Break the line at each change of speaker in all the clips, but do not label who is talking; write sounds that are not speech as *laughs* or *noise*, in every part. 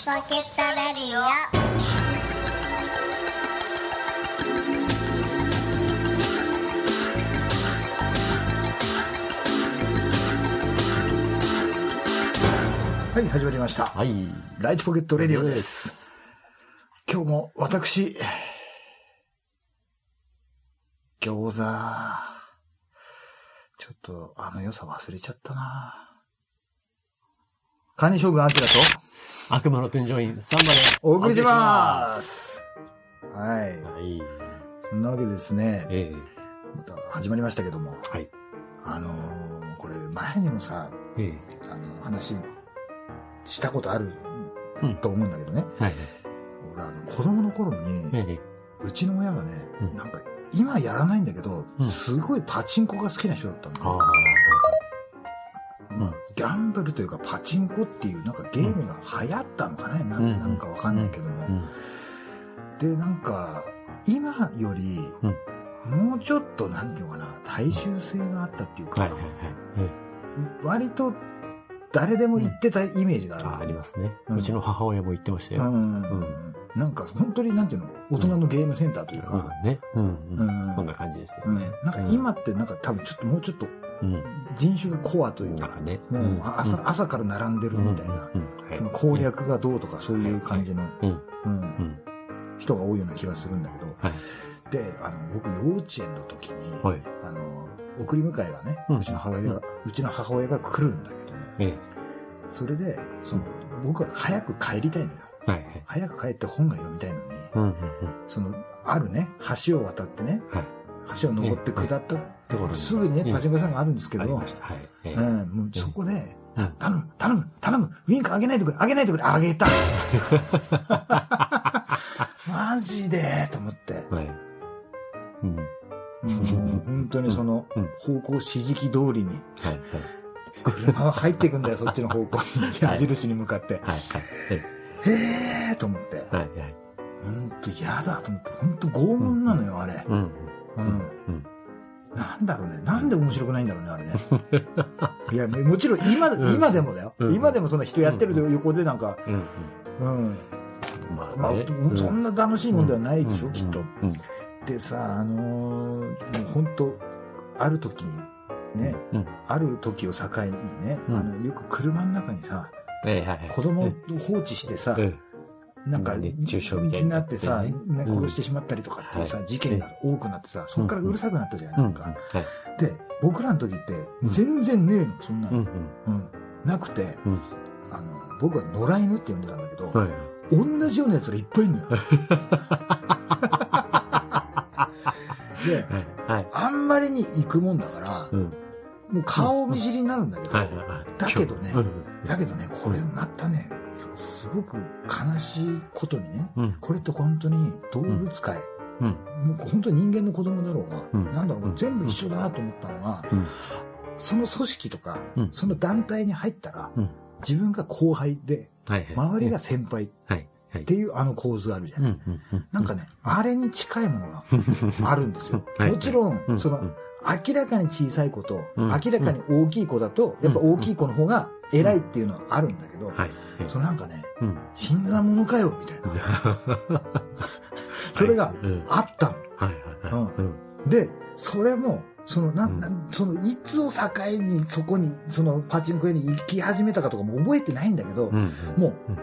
チ Pocket Radio
はい、始まりました。
はい。
ライチ Pocket Radio です。今日も私、餃子、ちょっとあの良さ忘れちゃったな管理将軍アキラと
悪魔の添乗員、サンバで
お送りします。はい。
す。はい。
そんなわけでですね、
え
また始まりましたけども、
えはい。
あのーこれ前にもさ、
ええ
あの話したことある
うん
と思うんだけどね、
はい。
俺あの子供の頃に、
ええ
うちの親がね、
うん
なんか今やらないんだけど、
うん
すごいパチンコが好きな人だったんだよ。まあギャンブルというかパチンコっていうなんかゲームが流行ったのかね、な
うん
なんかわかんないけども、
うん。
でなんか今よりもうちょっとなんていうのかな大衆性があったっていうか、
はいはいはい。え
割と誰でも言ってたイメージがある、
えあありますね。
うん
うちの母親も言ってましたよ。
うん
ん
なんか本当になんていうの大人のゲームセンターというか、
うんね。うん
う
うんん。そんな感じでした
うん
よね。
なんか今ってなんか多分ちょっともうちょっと
うん。
人種がコアというか
ね。
もう朝,、朝から並んでるみたいな、
うん。
その攻略がどうとかそういう感じの、
うん。
人が多いような気がするんだけど、
はい。
であの僕幼稚園の時に、
はい。
あの送り迎えがね、
う
うんちの母親が、うちの母親が来るんだけども
ええ。
それでその僕は早く帰りたいのよ。早く帰って本が読みたいのに、そのあるね橋を渡ってね。橋を登って下った
ところに
すぐにね
うん
パチンコ屋さんがあるんですけど、そこで、
うん
頼む、頼む、頼む、ウィンク上げないでくれ、上げないでくれ、上げた。*laughs* マジでと思って。
はい。うん。
もう本当にその
うん
方向指示器通りに、
はいはい。
車は入っていくんだよ、そっちの方向に。矢印に向かって。
はいはい。え
へーと思って。
えはいはい。
本当嫌だと思って。本当拷問なのよ、あれ。
うん。
うん。
うん。
なんだろうね。なんで面白くないんだろうね、あれね。*laughs* いや、もちろん今、
うん
今でもだよ。
うん
今でもその人やってる横でなんか、
うん。
うん。まあそんな楽しいもんではないでしょ、
うん
きっと。
うん。
でさ、あのーもう本当ある時に、ね、
うん。
ある時を境にね、
うん
あのよく車の中にさ。子供を放置してさ、
え
なんか、
熱中症みたいになって
さ、殺してしまったりとかっていうさ、
はい
事件が多くなってさ、そっからうるさくなったじゃない、
え
なんか。
はい。
で、僕らの時って、
うん
全然ねえの、そんなの。なくて、
うん
あの、僕は野良犬って呼んでたんだけど。同じようなやつがいっぱいいるのよ。*laughs* で。あんまりに行くもんだから、
うん。
もう顔見知りになるんだけど。だけどね
うん
だけどね、これまたね、すごく悲しいことにね、
うん。
これって本当に動物界、
うん。
もう本当に人間の子供だろうが、
うん
なんだろうが、
うん
全部一緒だなと思ったのが、
うん
その組織とか、
うん
その団体に入ったら、
うん
自分が後輩で。周りが先輩っ。ていうあの構図あるじゃん。なんかね、あれに近いものがあるんですよ。*laughs*
はい
もちろんその、明らかに小さい子と、
うん
明らかに大きい子だと、やっぱ大きい子の方が偉いっていうのはあるんだけど、
はい。
そのなんかね、
うん。
新参者かよ、みたいな。*laughs* それが
うん。
あったの。で、それも、その、なん、
うん
なんその、いつを境にそこに、その、パチンコ屋に行き始めたかとかも覚えてないんだけど、
うん。
もう
うん、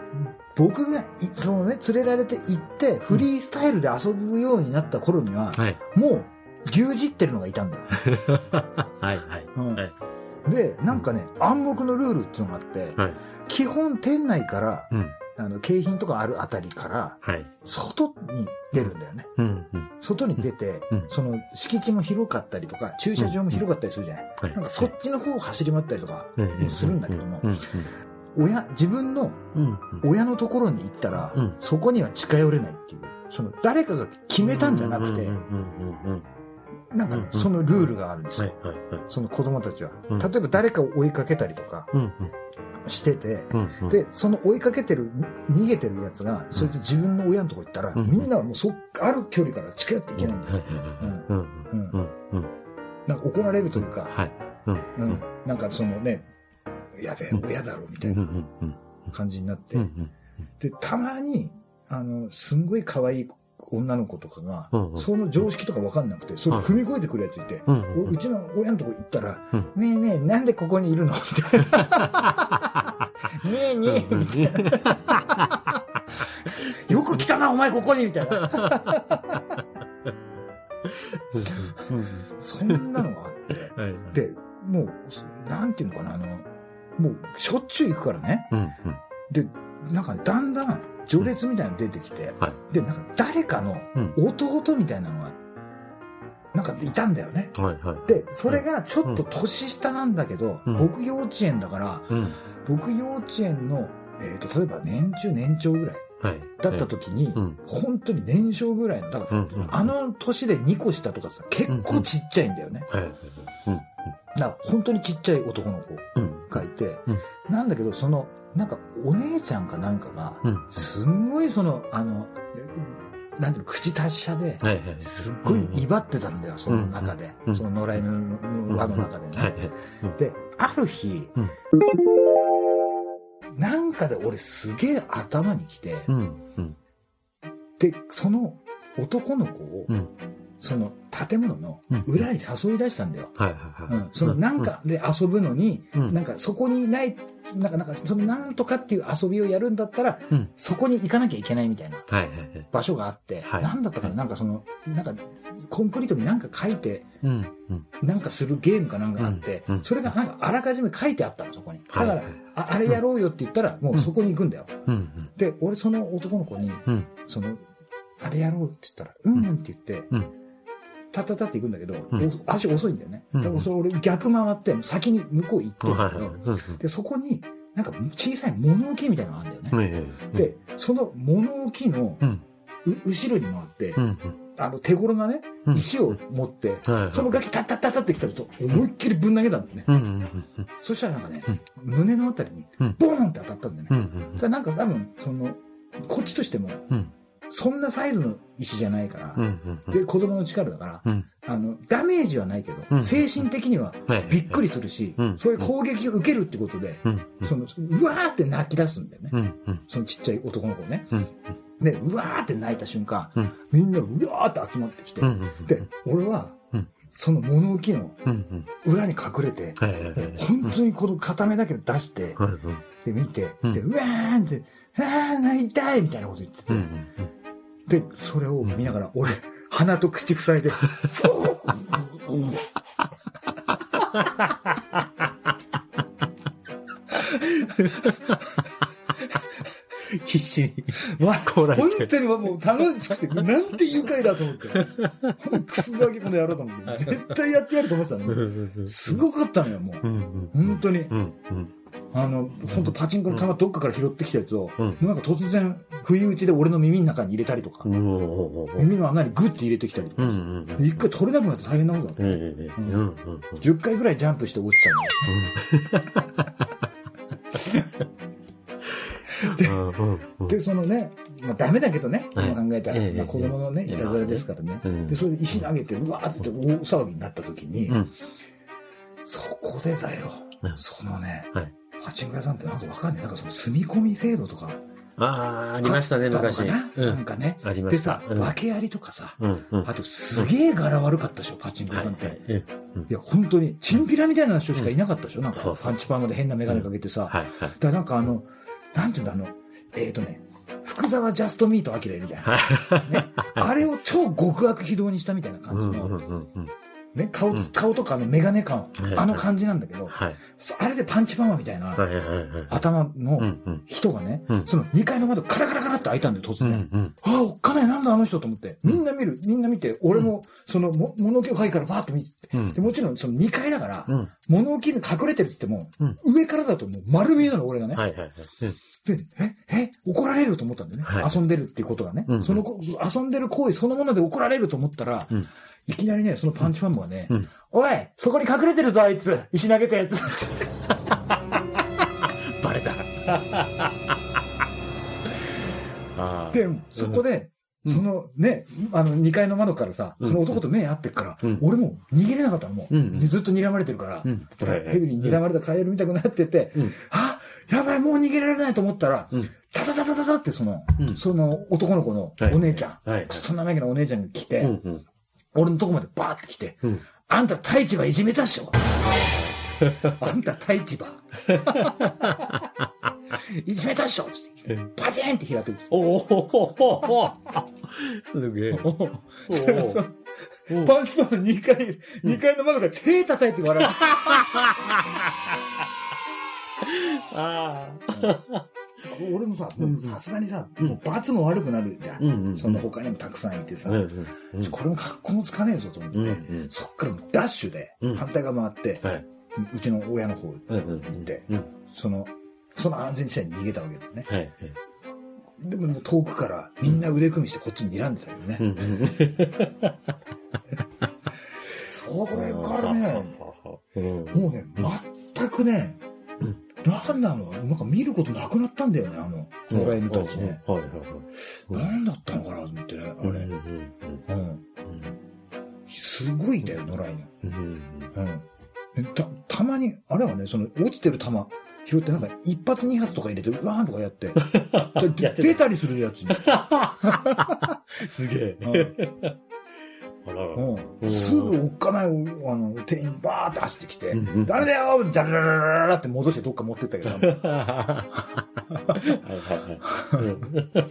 僕がい、そのね、連れられて行って、フリースタイルで遊ぶようになった頃には、
はい。
もう、牛耳ってるのがいたんだよ。*laughs*
はいはい。
うん
はい。
で、なんかね、暗黙のルールっていうのがあって、
はい。
基本店内から、
うん。
あの、景品とかあるあたりから、
はい。
外に出るんだよね。
うん。うん。
外に出て、
うん
その敷地も広かったりとか、駐車場も広かったりするじゃない？
はい。
なんかそっちの方を走り回ったりとかもするんだけども
う、ん。
親、自分の
うん。
親のところに行ったら、
うん
そこには近寄れないっていう、その誰かが決めたんじゃなくて
うん。うん。うん。
なんかね、
うん
そのルールがあるんです
はい
よ。その子供たちは。
うん。
例えば誰かを追いかけたりとか
うん。
してて。で、その追いかけてる、逃げてるやつが、そいつ自分の親のとこ行ったら、
うん。
みんなはもうそっある距離から近寄っていけないん。だよ。なんか怒られるというか。なんかそのね、やべえ、親だろ、みたいな。感じになって。で、たまに、あの、すんごい可愛い女の子とかが、その常識とかわかんなくて、それ踏み越えてくるやついて、
う
ちの親のとこ行ったら、
うん
ねえねえ、なんでここにいるの？みたいな。*laughs* ねえねえ、みたいな。よく来たな、お前ここにみたいな。そんなのがあって。
はい。
で、もう、なんていうのかな、あの、もう、しょっちゅう行くからね。で、なんかね、だんだん序列みたいなの出てきて、
はい
で、なんか誰かの
うん
弟みたいなのが、なんかいたんだよね。
はいはい。
で、それがちょっと年下なんだけど、
うん
僕幼稚園だから、
うん。
僕幼稚園の、えっ、と、例えば年中年長ぐらい
はい。
だった時に、
うん。
本当に年少ぐらいの、だから、
うんうん
あの年で2個下とかさ、結構ちっちゃいんだよね。
はい。うん。
だから本当にちっちゃい男の子
うん。
がいて、
うん
なんだけど、その、なんか、お姉ちゃんかなんかが、
うん。
すんごいその、あの、なんていうの、口達者で。すっごい威張ってたんだよ、その中で。
うん
その野良犬の輪の中でね。で、ある日、
うん
なんかで俺すげえ頭にきて。で、その男の子を、
うん。
その建物の裏に誘い出したんだよ。
はいはいはい。
うん、そのなんかで遊ぶのに、
うん、
なんかそこにない、なんか、なんか、そのなんとかっていう遊びをやるんだったら、
うん
そこに行かなきゃいけないみたいな。場所があって、
はい
なんだったかな、なんかその、なんか、コンクリートになんか書いて。なんかするゲームかなんかあって、それがなんかあらかじめ書いてあったの、そこに。だから、ああれやろうよって言ったら、もうそこに行くんだよ。
うん。
で、俺その男の子に、
うん。
その、あれやろうって言ったら、うんうんって言って、
うん
たったたって行くんだけど、
うん
足遅いんだよね。
うん
だからそれ俺逆回って、先に向こう行ってるんだけ
はいはい
ど、
はい。
で、そこに、なんか小さい物置みたいなのがあるんだよね。
ええ。
で、その物置の
うん。
後ろに回って、
うん。
あの手頃なね、石を持って、そのガキタッタッタッタって来たらと思いっきりぶん投げたんだよね。
うん。うん。
そしたらなんかね、胸のあたりにボーンって当たったんだよね。だからなんか多分、その、こっちとしても、そんなサイズの石じゃないから、
うん。
で、子供の力だから、
うん。
あの、ダメージはないけど、
うん
精神的には
はい。
びっくりするし、
うん
そういう攻撃を受けるってことで、
うん。
その、うわーって泣き出すんだよね。そのちっちゃい男の子ね。
うん。
で、うわーって泣いた瞬間、
うん
みんなうわーって集まってきて、
うん。
で、俺は、
うん
その物置の
うん。
裏に隠れて。本当にこの片目だけ出して、
はい。
で、見て、
うん
で、うわーって、あー、泣いたいみたいなこと言ってて、
うん。
で、それを見ながら、俺、鼻と口塞いで、*laughs*
必死に。
わ、
こら
本当にもう楽しくて、なんて愉快だと思って。ほんとクソガキこの野郎と思って。絶対やってやると思ってたのに。すごかったのよ、もう。
うん。
本当に。あの、本当パチンコの玉どっかから拾ってきたやつを、
うん
なんか突然、不意打ちで俺の耳の中に入れたりとか、
うん。
耳の穴にグッて入れてきたりとか、
うん。
一回取れなくなって大変なことだった。
うん。うん。
10回ぐらいジャンプして落ちたの。で、そのね、まあダメだけどね、
はい
今考えたら、
ええ
まあ子供のね、
ええ
いたずらですからね。
うん
で、それで石投げて、うわーって大騒ぎになった時に、
うん
そこでだよ、
うん
そのね、
はい
パチンコ屋さんってなんかわかんない。なんかその住み込み制度とか
ああ、ありましたね、昔。
かな、
うん。
かね。
ありま
でさ、
した。うん
訳ありとかさ。あとすげえ柄悪かったでしょ、パチンコ屋さんって。い
はい。
や、本当に、チンピラみたいな人しかいなかったでしょ、なんかパンチパーマで変なメガネかけてさ。だからなんかあの、なんていうんだ、あの、えっ、ー、とね、福沢ジャストミートアキラいるじゃん。
はい。
ね、あれを超極悪非道にしたみたいな感じの、
うん。うん。うん。
ね、顔、
うん
顔とかあのメガネ感、
はい
あの感じなんだけど、
はい。
そあれでパンチパーマみたいな
はい。はい。はい。
頭
う
の
ん。うん。
人がね、
うん
その2階の窓カラカラカラって開いたんだよ、突
う
然。
ん。うん。
ああ、おっかなんだあの人と思って。みんな見る、みんな見て、俺も、その、も物置を階からバーって見て、
うん
でもちろんその2階だから、
うん。
物置に隠れてるって言っても、上からだともう丸見えなの、俺がね。
はい。はい。
で、え、え、怒られると思ったんだよね。
はい
遊んでるっていうことがね。
うん
そのこ、遊んでる行為そのもので怒られると思ったら、
うん
いきなりね、そのパンチファンマがね、
うん
おい、そこに隠れてるぞ、あいつ石投げたやつ *laughs*
バレた。*laughs*
で、そこで、
うん
そのね、あの2階の窓からさ、
うん
その男と目合ってっから、
うん
俺もう逃げれなかったの、もう。ずっと睨まれてるから、
うん。
ヘビに睨まれたカエルみたくなってて、
うん。
あやばい、もう逃げられないと思ったら、
うん
タタタタタタってその、
うん
その男の子の
はい
お姉ちゃん、
はい。
そんなわけのお姉ちゃんが来て。俺のとこまでバーって来て、
うん。
あんた太一はいじめたっしょ？*laughs* あんた太一ば。*laughs* いじめたっしょつってパチンって開く。
おおおおすげえ。*laughs*
パンチパンの2階、2階の窓から手叩いて笑う。*laughs*
あ
俺もさ、
うん
さすがにさ、
うん
もう罰も悪くなるじゃん。その他にもたくさんいてさ。これも格好もつかねえぞと思って、そっからダッシュで
うん
反対側回って、
はい。
うちの親の方。行って、
うん。
その、その安全地帯に逃げたわけだよね。
はい。
でも遠くからみんな腕組みしてこっちに睨んでたけどね。
うんうん。
それからね、
うん。
もうね、全くね、
うん
なんなのなんか見ることなくなったんだよね、あの、野良犬たちね。
はいはいはい。
何だったのかなと思ってね、あれ。
うん。
すごいだよ、野良犬。
うん。
た、たまに、あれはね、その、落ちてる球、拾ってなんか一発二発とか入れて、うわーんとかやって、で *laughs*
やってた
出たりするやつに。*laughs*
すげ
うん
え。あらら。
うん、すぐおっかない、あの、店員バーって走ってきて、
うんうん
ダメだよジャララララララって戻してどっか持ってったけど、*laughs*
はいはいはい。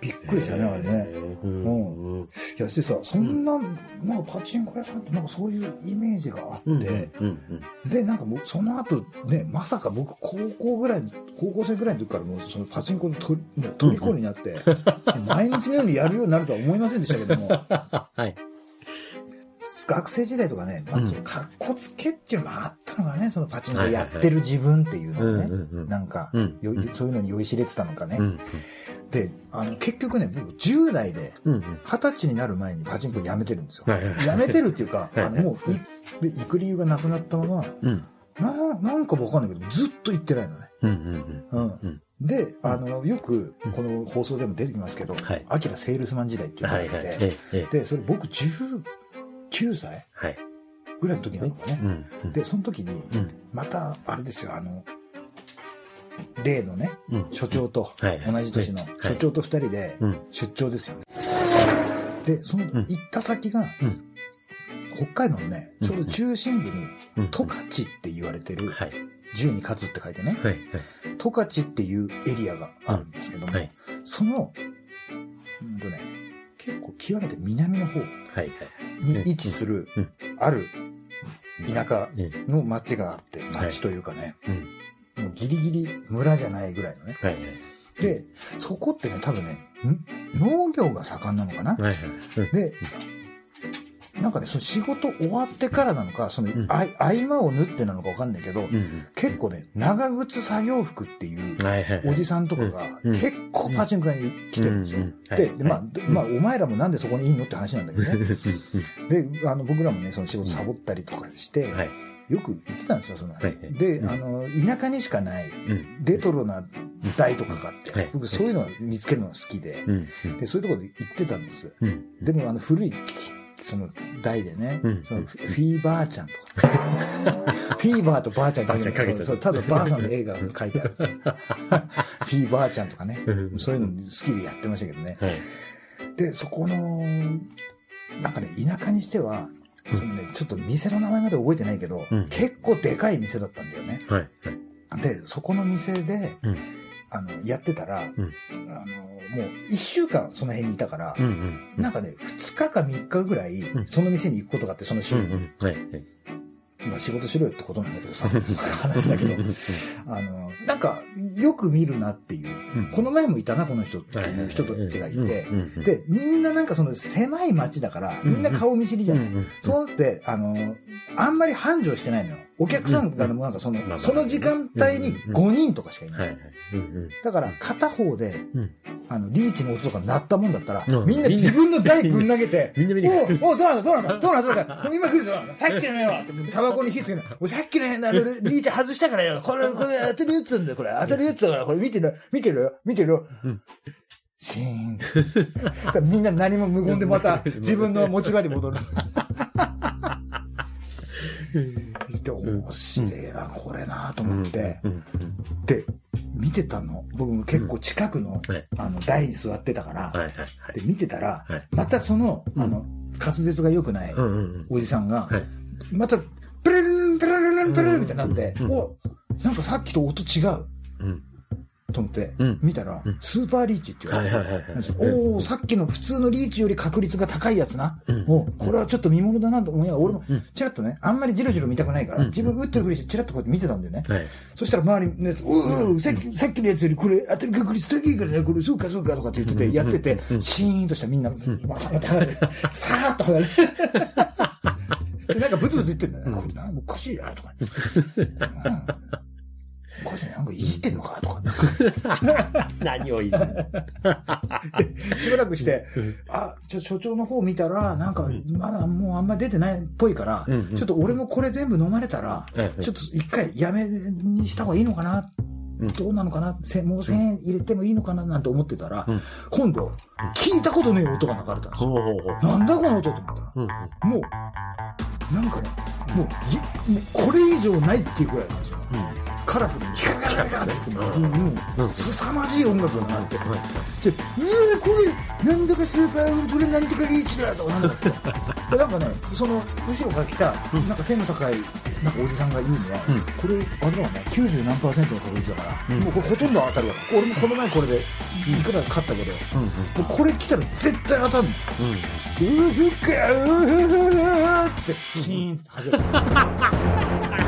びっくりしたね、あれね。
うん。うん。
いや、でさ、そんな、なんかパチンコ屋さんってなんかそういうイメージがあって、
うん。
で、なんかもうその後ね、まさか僕高校ぐらい、高校生ぐらいの時からもうそのパチンコのともう虜になって、*laughs* 毎日のようにやるようになるとは思いませんでしたけども、*laughs*
はい。
学生時代とかね、まあ、その格好つけっていうのがあったのがね、そのパチンコやってる自分っていう
うん
のがね。なんか、
うん
よそういうのに酔いしれてたのかね。
うん
で、あの、結局ね、僕10代で、
うん。うん。
20歳になる前にパチンコやめてるんですよ。
はいはいはい
やめてるっていうか、
はい
あの、もうい、で行く理由がなくなったまま、
うん。
な、なんかわかんないけど、ずっと行ってないのね。
うんうん
うん。
うん。
で、あの、よく、この放送でも出てきますけど
はい、
アキラセールスマン時代っていうのがあって、
はいはい。ええ。
で、それ僕19歳？
はい。
ぐらいの時なのかね。
うん。
で、その時に、
うん。
また、あれですよ、あの、例のね、
うん。
所長と、
はい
同じ年の
はい
所長と二人で
うん。
出張ですよね。で、その
ん
行った先が
うん、
北海道のね、
うん
ちょうど中心部に、
うん。
十勝って言われてる、
はい。
十に勝つって書いてね、
はい。
十勝っていうエリアがあるんですけども、
はい。
その、うんとね、結構極めて南の方
はい。
に位置する
うん、
ある田舎
ええ。
の町があって、町というかね、
うん。
もうギリギリ村じゃないぐらいのね。
はい。
で、そこってね、多分ね、ん？農業が盛んなのかな？
はい。はい。
で、なんかね、その仕事終わってからなのか、その、
うん
あい合間を縫ってなのかわかんないけど、
うん。
結構ね、長靴作業服っていう
はいはい。
おじさんとかが
うん
結構パチンコ屋に来てるんですよ。
うんうん
で、まあ、でまあ、お前らもなんでそこにいんのって話なんだけどね。で、あの、僕らもね、その仕事サボったりとかして、
はい。
よく行ってたんですよ、その。
はい
で、
うん
あの、田舎にしかない、
うん。
レトロな台とかがあって、
はい
僕そういうのを見つけるのが好きで、
うん。
で、そういうところで行ってたんです。
うん。
でも、あの、古い、その、台でね、
うん
そのフィーバーちゃんとか、*laughs* フィーバーとばあちゃん
ばあちゃんかけて
ただばあさんの映画が書いてある。フィーバーちゃんとかね、
うん
そういうの好きでやってましたけどね。
はい。
で、そこの、なんかね、田舎にしては、そのね、ちょっと店の名前まで覚えてないけど、
うん
結構でかい店だったんだよね。
はい。はい。
で、そこの店で、
うん
あの、やってたら、
ん
あの、もう一週間その辺にいたから、
うんうん。
なんかね、二日か三日ぐらい、
ん
その店に行くことがあって、その週に。
うんうん。はい。はい。
まあ仕事しろよってことなんだけどさ、*laughs* 話だけど、あの、なんか、よく見るなっていう、
うん
この前もいたな、この人っていう人たちがいて、
で、
で、みんななんかその狭い街だから、みんな顔見知りじゃない。そうなって、あの、あんまり繁盛してないのよ。お客さんが、なんかそのその時間帯に5人とかしかいない。だから、片方で
うん、
あの、リーチの音とか鳴ったもんだったら
う、ん。
みんな自分の台ぶん投げて、
みんな
おうおうどうなんだどうなんだどうなんだどうなんだ今来るぞ。さっきのよ。タバコに火つけるおいさっきのよ *laughs* リーチ外したからよ。これ、これ当たるやつなんだよこれ。当たるやつだから、これ見てる？見てるよ？見てるよ？
うん。
シーン。*laughs* さみんな何も無言でまた自分の持ち場に戻る。で面白いな、これなと思って、
うん。
で、見てたの。僕も結構近くの、
はい
あの、台に座ってたから。で、見てたら、
はい
またその、
うん
あの、滑舌が良くない。おじさんが、
はい。
また、プルルン、プルルルン、プルルンみたいになって、
うん
おなんかさっきと音違う
うん。
と思って、
うん
見たら、
うん
スーパーリーチって言われて。おおさっきの普通のリーチより確率が高いやつな。
うん
おこれはちょっと見物だなと思いながら、俺も
うん
チラッとね、あんまりジロジロ見たくないから、
うん
自分打ってるふりしてチラッとこうやって見てたんだよね。
はい。
そしたら周りのやつ、おうさっき、さっきのやつよりこれ当たる確率高いからね、これそうかそうかとかって言ってて、やってて、シーンとしたみんな、*laughs* さーっと離れて。*laughs* でなんかブツブツ言ってんだよね。これなおかしいなとか。*laughs* うんおかしいななんかいじってんのかとか。*laughs*
何をいじる
しばらくして、あ、ちょ、所長の方見たら、なんか、まだもうあんま出てないっぽいから、
うんうん
ちょっと俺もこれ全部飲まれたら、
はい
ちょっと一回やめにした方がいいのかな、
うん
どうなのかなせもう1000円入れてもいいのかななんて思ってたら、
うん
今度、聞いたことねえ音が流れたんですよ。
ほうほうほう。
なんだこの音と思ったら、
うんうん。
もう、なんかね、もうい、もうこれ以上ないっていうぐらいなんですよ。カラフルに、ヒカカカカカって、もう、
うん
も
うん
う、凄まじい音楽が流れて、
はい
で、うわこれ、なんだかスーパーウルトラなんとかリーチだとかなんだかでなんかね、その、後ろから来た、なんか背の高い、なんかおじさんが言うには、
うん
これ、あれだわね、90何パーセントの確率だから、
うん
もうこれほとんど当たるわ。俺もこの前これで、いくら勝ったけど、
うんうん。
もうこれ来たら絶対当たるの。
うん。
うーそっか、うーふふふーって、シーンって始まる。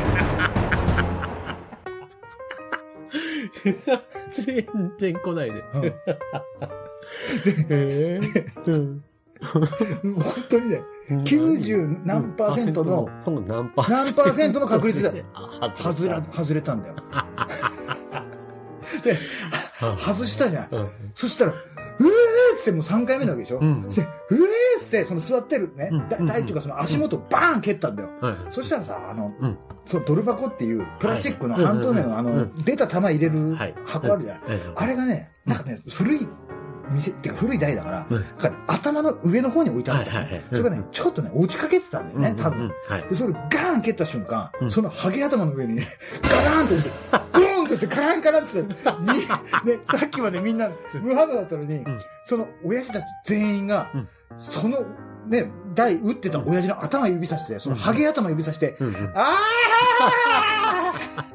全然来ないで。
うん
へうん。*laughs*
本当にね、90何パーセントの、
その何パー
何パーセントの確率だよ。
あ、
外ら、外れたんだよ。*laughs* で、外したじゃん。
うん。
そしたら、うえーっつってもう3回目なわけでしょ、
うん。
そして、うえーっつって、その座ってるね、
うん。
っていうかその足元バーン蹴ったんだよ。
はい。
そしたらさ、あの、
うん。
そのドル箱っていうプラスチックの
はい
半透明のあの、
うん。
出た玉入れる
はい。
箱あるじゃない、
え
あれがね、なんかね、古い店っていうか古い台だから、
うん。
かね頭の上の方に置いてあったの、
はいはいはい。
それがね、ちょっとね、落ちかけてたんだよね、多分。
うん。はい。
で、それガーン蹴った瞬間、
うん
そのハゲ頭の上にね、ガラーンと落ちて、としてカランカランってね、さっきまでみんな無反応だったのに、
ん。
その親父たち全員が、
うん。
そのね、台打ってた親父の頭指さして、そのハゲ頭指さして、
うんうん。
あ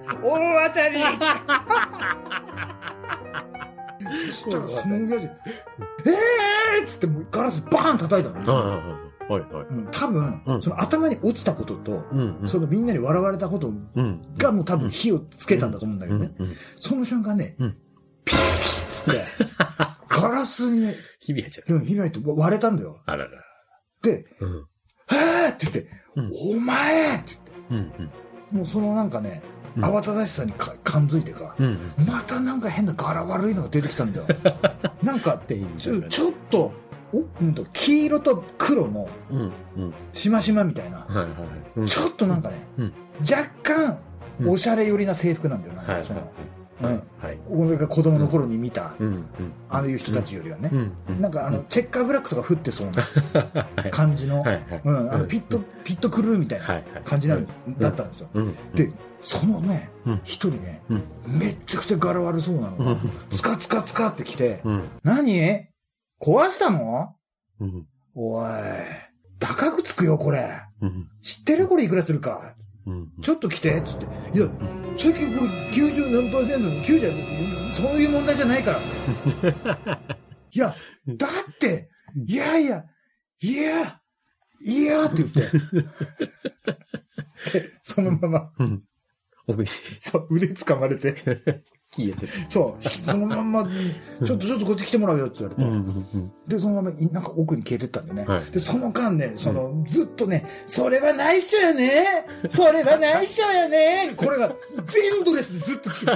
ー大当たり *laughs* そしたらその親父、えーっつってガラスバーン叩いたの
はいはい。
うん多分、
うん
その頭に落ちたことと、
うんうん。
そのみんなに笑われたこと
うん。
がもう多分火をつけたんだと思うんだけどね。
うんうん。
その瞬間ね、
うん
ピシッピシッつって、*laughs* ガラスにね、
日々やっちゃった。
うん開いて割れたんだよ。
あらら。
で、
うん。
って言って、
うん
お前って
うんうん。
言って、もうそのなんかね、
うん
慌ただしさにか感づいてか、
うん
またなんか変な柄悪いのが出てきたんだよ。*laughs* なんか、
店員
ちょちょっと、おうん。と黄色と黒の。しましまみたいな。ちょっとなんかね、
うん。
若干
うん。
おしゃれ寄りな制服なんだよ、なその、
はい。
うん。
はい。
俺が子供の頃に見た。ああいう人たちよりはね。なんかあの、チェッカーブラックとか降ってそうな
はい
感じの、
はいはい。
うん、あのピット、ピットクルーみたい
はい
な
はい。
感じなん。だったんですよ。
うん。
で、そのね
うん、
一人ね、
うん。
めっちゃくちゃ柄悪そうなのが
うん、
つかつかつかってきて、
うん。
何？壊したの？
うん。
おい、高くつくよ、これ。
うん。
知ってる？これいくらするか
うん。
ちょっと来て、つって。いや、最近これ90何パーセントの90、そういう問題じゃないから。*laughs* いや、だって、いやいや、いや、いやって言って。*laughs* でそのまま、
うん。
そう、腕掴まれて、*laughs*
消えてる。
そう、そのまんま、*laughs* ちょっとちょっとこっち来てもらうよって言われて。
うんうん
で、そのままい、なんか奥に消えてったんでね。
はい
で、その間ね、その、ずっとね、それはないっしょよねそれはないっしょよねこれが、全ドレスでずっと聞く。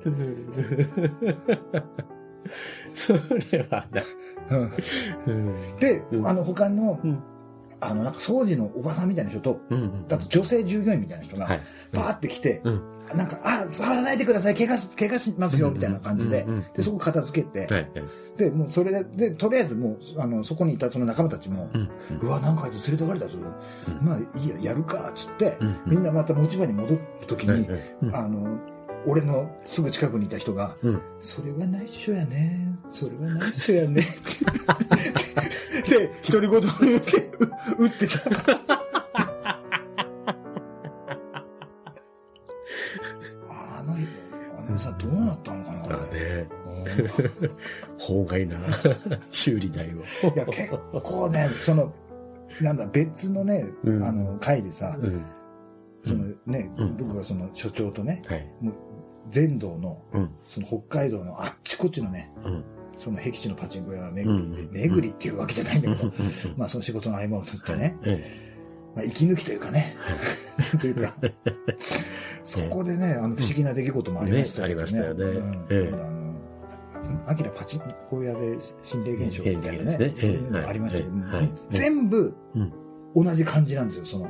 *laughs*
それはな。うん。
で、
うん
あの、他の、
うん
あの、なんか掃除のおばさんみたいな人と、
うん。
あと女性従業員みたいな人が、
はい。
パーって来て、
うん。
なんか、あ、触らないでください、怪我し、怪我しますよ、みたいな感じで
うんうんうん、
で、そこ片付けて、
はい。
で、もうそれで、で、とりあえずもう、あの、そこにいたその仲間たちも、
うん。
うわ、なんかあいつ連れてかれたぞ。
うん
まあ、いいや、やるか、つって、
うん
みんなまた持ち場に戻るときに、
うん
あの、俺のすぐ近くにいた人が、
うん。
それは内緒やね。それは内緒やね。*laughs* 独り言を言って、う打ってた。あの、あのさ、どうなったのかな、
だ
あれ。
法外な修理代を。
いや、結構ね、その、なんだ、別のね、
うん
あの、会でさ、
うん。
そのね、
うん
僕がその所長とね、
はい。
全道の、
うん。
その北海道のあっちこっちのね、
うん。
その僻地のパチンコ屋巡り、
うん
巡りっていうわけじゃないんだけど、
うん
まあその仕事の合間を取ってね、
え
まあ息抜きというかね、というか、そこでね、あの不思議な出来事もありましたけどね。
ねありましたよね。
うん。
ええ。
あのアキラパチンコ屋で心霊現象みたいなね、ありましたけど、全部
うん。
同じ感じなんですよ、その。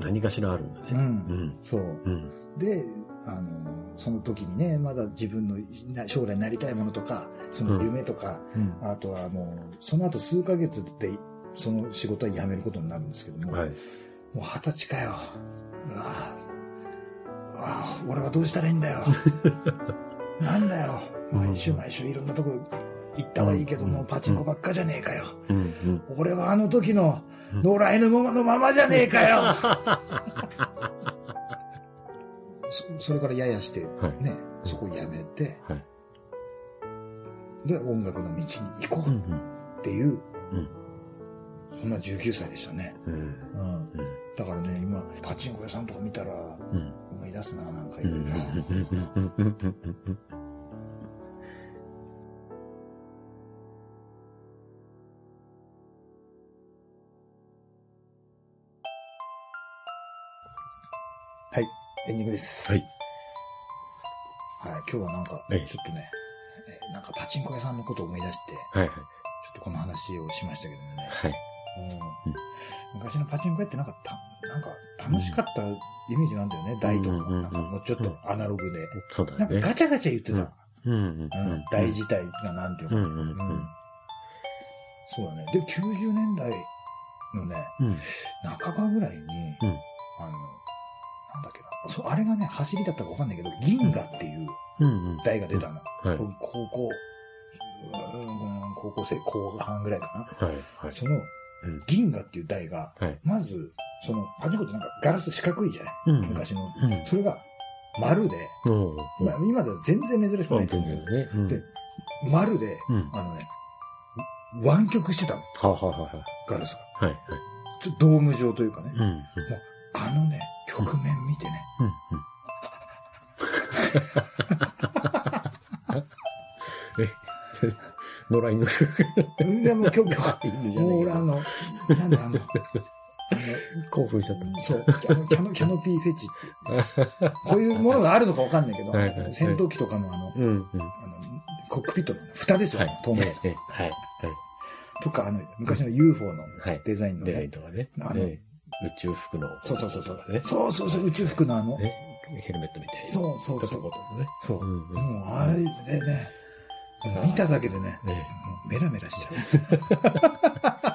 何かしらあるんだね。
うん。
うん。
そう。
うん。
で、あの、その時にね、まだ自分のな将来なりたいものとか、その夢とか、
うん。
あとはもう、その後数ヶ月で、その仕事は辞めることになるんですけども、
はい。
もう二十歳かよ。うわぁ、うわぁ俺はどうしたらいいんだよ。*laughs* なんだよ。毎週毎週いろんなとこ行ったはいいけども、
うん
パチンコばっかじゃねえかよ。俺はあの時の野良犬ののままじゃねえかよ。*laughs* そそれからややして、
はい。
ね、そこをやめて、
はい。
で、音楽の道に行こ
う
っていう、
うん
そんな19歳でしたね。
うん。うん。
うん。だからね、今、パチンコ屋さんとか見たら、
うん。
思い出すな、なんかい
うん。
ろいろ。エンディングです。
はい。
はい、今日はなんか、ち
ええ
ょっとね、えーなんかパチンコ屋さんのことを思い出して、
はい。はい。
ちょっとこの話をしましたけどもね。
はい。
うん昔のパチンコ屋ってなんかた、なんか楽しかったイメージなんだよね、台とか。なんかもうちょっとアナログで。
そうだね。
なんかガチャガチャ言ってた。
うん。
台自体がなんていうのかな。
うん
そうだね。で、90年代のね、
うん。
半ばぐらいに、
うん
あの、なんだっけな。そう、あれがね、走りだったかわかんないけど、銀河っていう
うん。
台が出たの。
はい。
僕高校、うん高校生、後半ぐらいかな。
はい。はい。
その
うん、
銀河っていう台が、
はい。
まず、その、パチンコってなんかガラス四角いじゃない？
うん。
昔の。
うん。
それが、丸で、今では全然珍しくないんです
全
よ。
然ね。うん。
で丸で、
うん。
あのね、湾曲してたの、
はははは。
ガラスが。
はい。はい。
ちょっとドーム状というかね。
うん。うん。
あのね、曲面見てね、
うん。*laughs* え、*laughs* 野良犬。
全然もう今日、今
犬
日、もう俺あの、なんだあの、あ *laughs*
興奮しちゃっ
の、そう、キャノキャノピーフェチっていう、こういうものがあるのかわかんないけど、
はいはいはい
戦闘機とかのあの、
た。うん。うん。
あのコックピットの蓋ですよ、
はい。
透明
ええはい。はい。
とか、あの、昔の UFO の
はい。
デザインの
デザイン
ね。
とかね。
あの
ええ宇宙服の。
そうそうそうそう
ね。
そうそうそう、宇宙服のあの、
ね。ヘルメットみたいな。
そうそうそう
ちょっとことね。
そう。
うんうん。
もう、あれでね、見ただけでね、
ね
もうメラメラしちゃ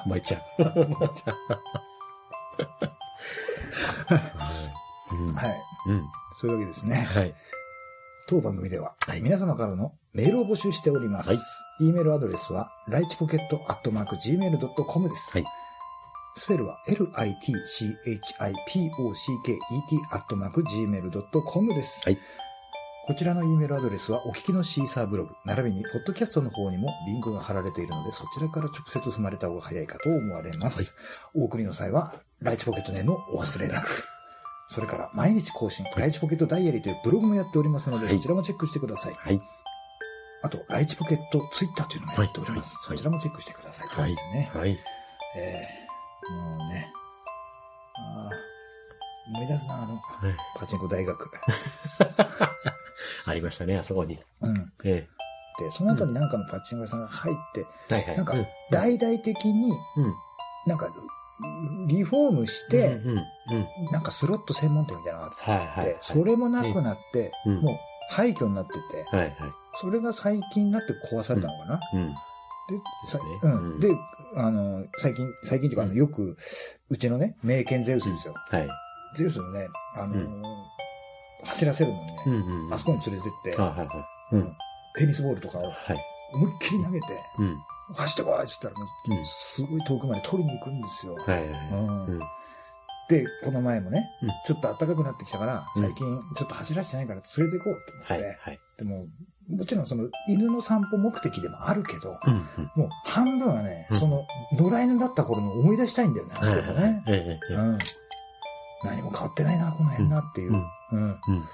う。*laughs*
巻いちゃう。*laughs* 巻いちゃう。うん。
はい。
うん。
そういうわけですね。
はい。
当番組では、
はい
皆様からのメールを募集しております。
はい
e メールアドレスは、ライチポケットアットマーク gmail.com です。
はい
スペルは、litchipocket アットマーク gmail.com です。
はい
こちらの E メールアドレスは、お聞きのシーサーブログ、並びに、ポッドキャストの方にもリンクが貼られているので、そちらから直接踏まれた方が早いかと思われます。お送りの際は、ライチポケットネームをお忘れなく。それから、毎日更新、ライチポケットダイアリーというブログもやっておりますので、
はい
そちらもチェックしてください。
はい。
あと、ライチポケットツイッターというのもやっております。
はい
そちらもチェックしてください。
はい
ですね。
はい。
えー、もうね。あー思い出すな、あの、
ね
パチンコ大学。*laughs*
ありましたね、あそこに。
うん。
え
で、その後になんかのパチンコ屋さんが入って、
え。はいはい。
なんか
うん、
大々的に、
うん。
なんか、リフォームして、
うんうん。うん。
なんかスロット専門店みたいなのがあって、
はいはい。
それもなくなって、
うん
もう廃墟になってて、
はいはい。
それが最近になって壊されたのかな、
うん。
で
ですね
さう
うん
ん、で、あの、最近、最近っていうか、よく、うちのね、名犬ゼウスですよ。
はい。
ゼウスのね、あの、
うん
走らせるのにね、
うんうん。
あそこに連れてって、
あはいはい。うん。
テニスボールとかを
はい。
思いっきり投げて、
うん。
走ってこいって言ったら、もう
うん
すごい遠くまで取りに行くんですよ。
はいはいはい。
うん
うん。
で、この前もね、
うん
ちょっと暖かくなってきたから、
うん
最近ちょっと走らせてないから連れて行こうと思って、
はいはい。
でも、もちろんその犬の散歩目的でもあるけど、
うんうん。
もう半分はね、
うん
その野良犬だった頃の思い出したいんだよね、あそこでね。
ええええ。
うん。何も変わってないな、この辺なっていう。
うん
うん。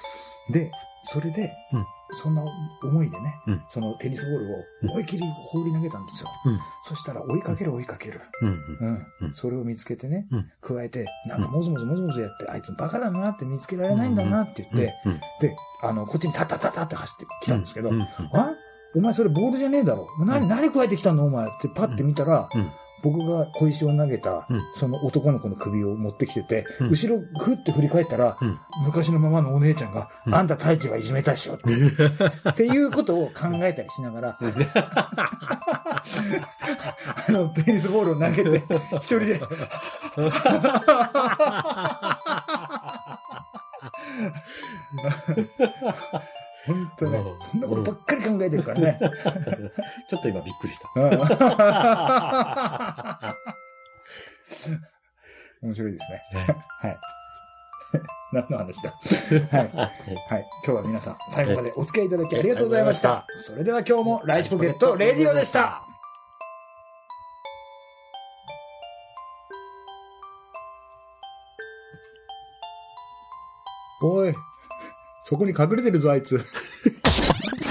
うん。
で、それで、
うん。
そんな思いでね、
うん。
そのテニスボールを思いっきり放り投げたんですよ。
うん。
そしたら追いかける追いかける。
うん
それを見つけてね、
うん。
加えて、なんかもぞもぞもぞもぞやって、あいつバカだなって見つけられないんだなって言って、
うん。
で、あの、こっちにタッタッタッタって走ってきたんですけど、あお前それボールじゃねえだろ。何、何加えてきたの？お前ってパッて見たら、
うん
僕が小石を投げた、
うん。
その男の子の首を持ってきてて、
うん。
後ろふって振り返ったら、
うん。
昔のままのお姉ちゃんが、
うん
あんた太一がいじめたっしょって。*laughs* っていうことを考えたりしながら、あの、テニスボールを投げて、一人で、*laughs* 本当ね
うん、
そんなことばっかり考えてるからね。*laughs*
ちょっと今びっくりした。
うん面白いですね。はい。*laughs* 何の話だ？*laughs* はい。はい。今日は皆さん、最後までお付き合いいただきありがとうございました。それでは今日もライチポケットレディオでした。おい、そこに隠れてるぞ、あいつ。*laughs*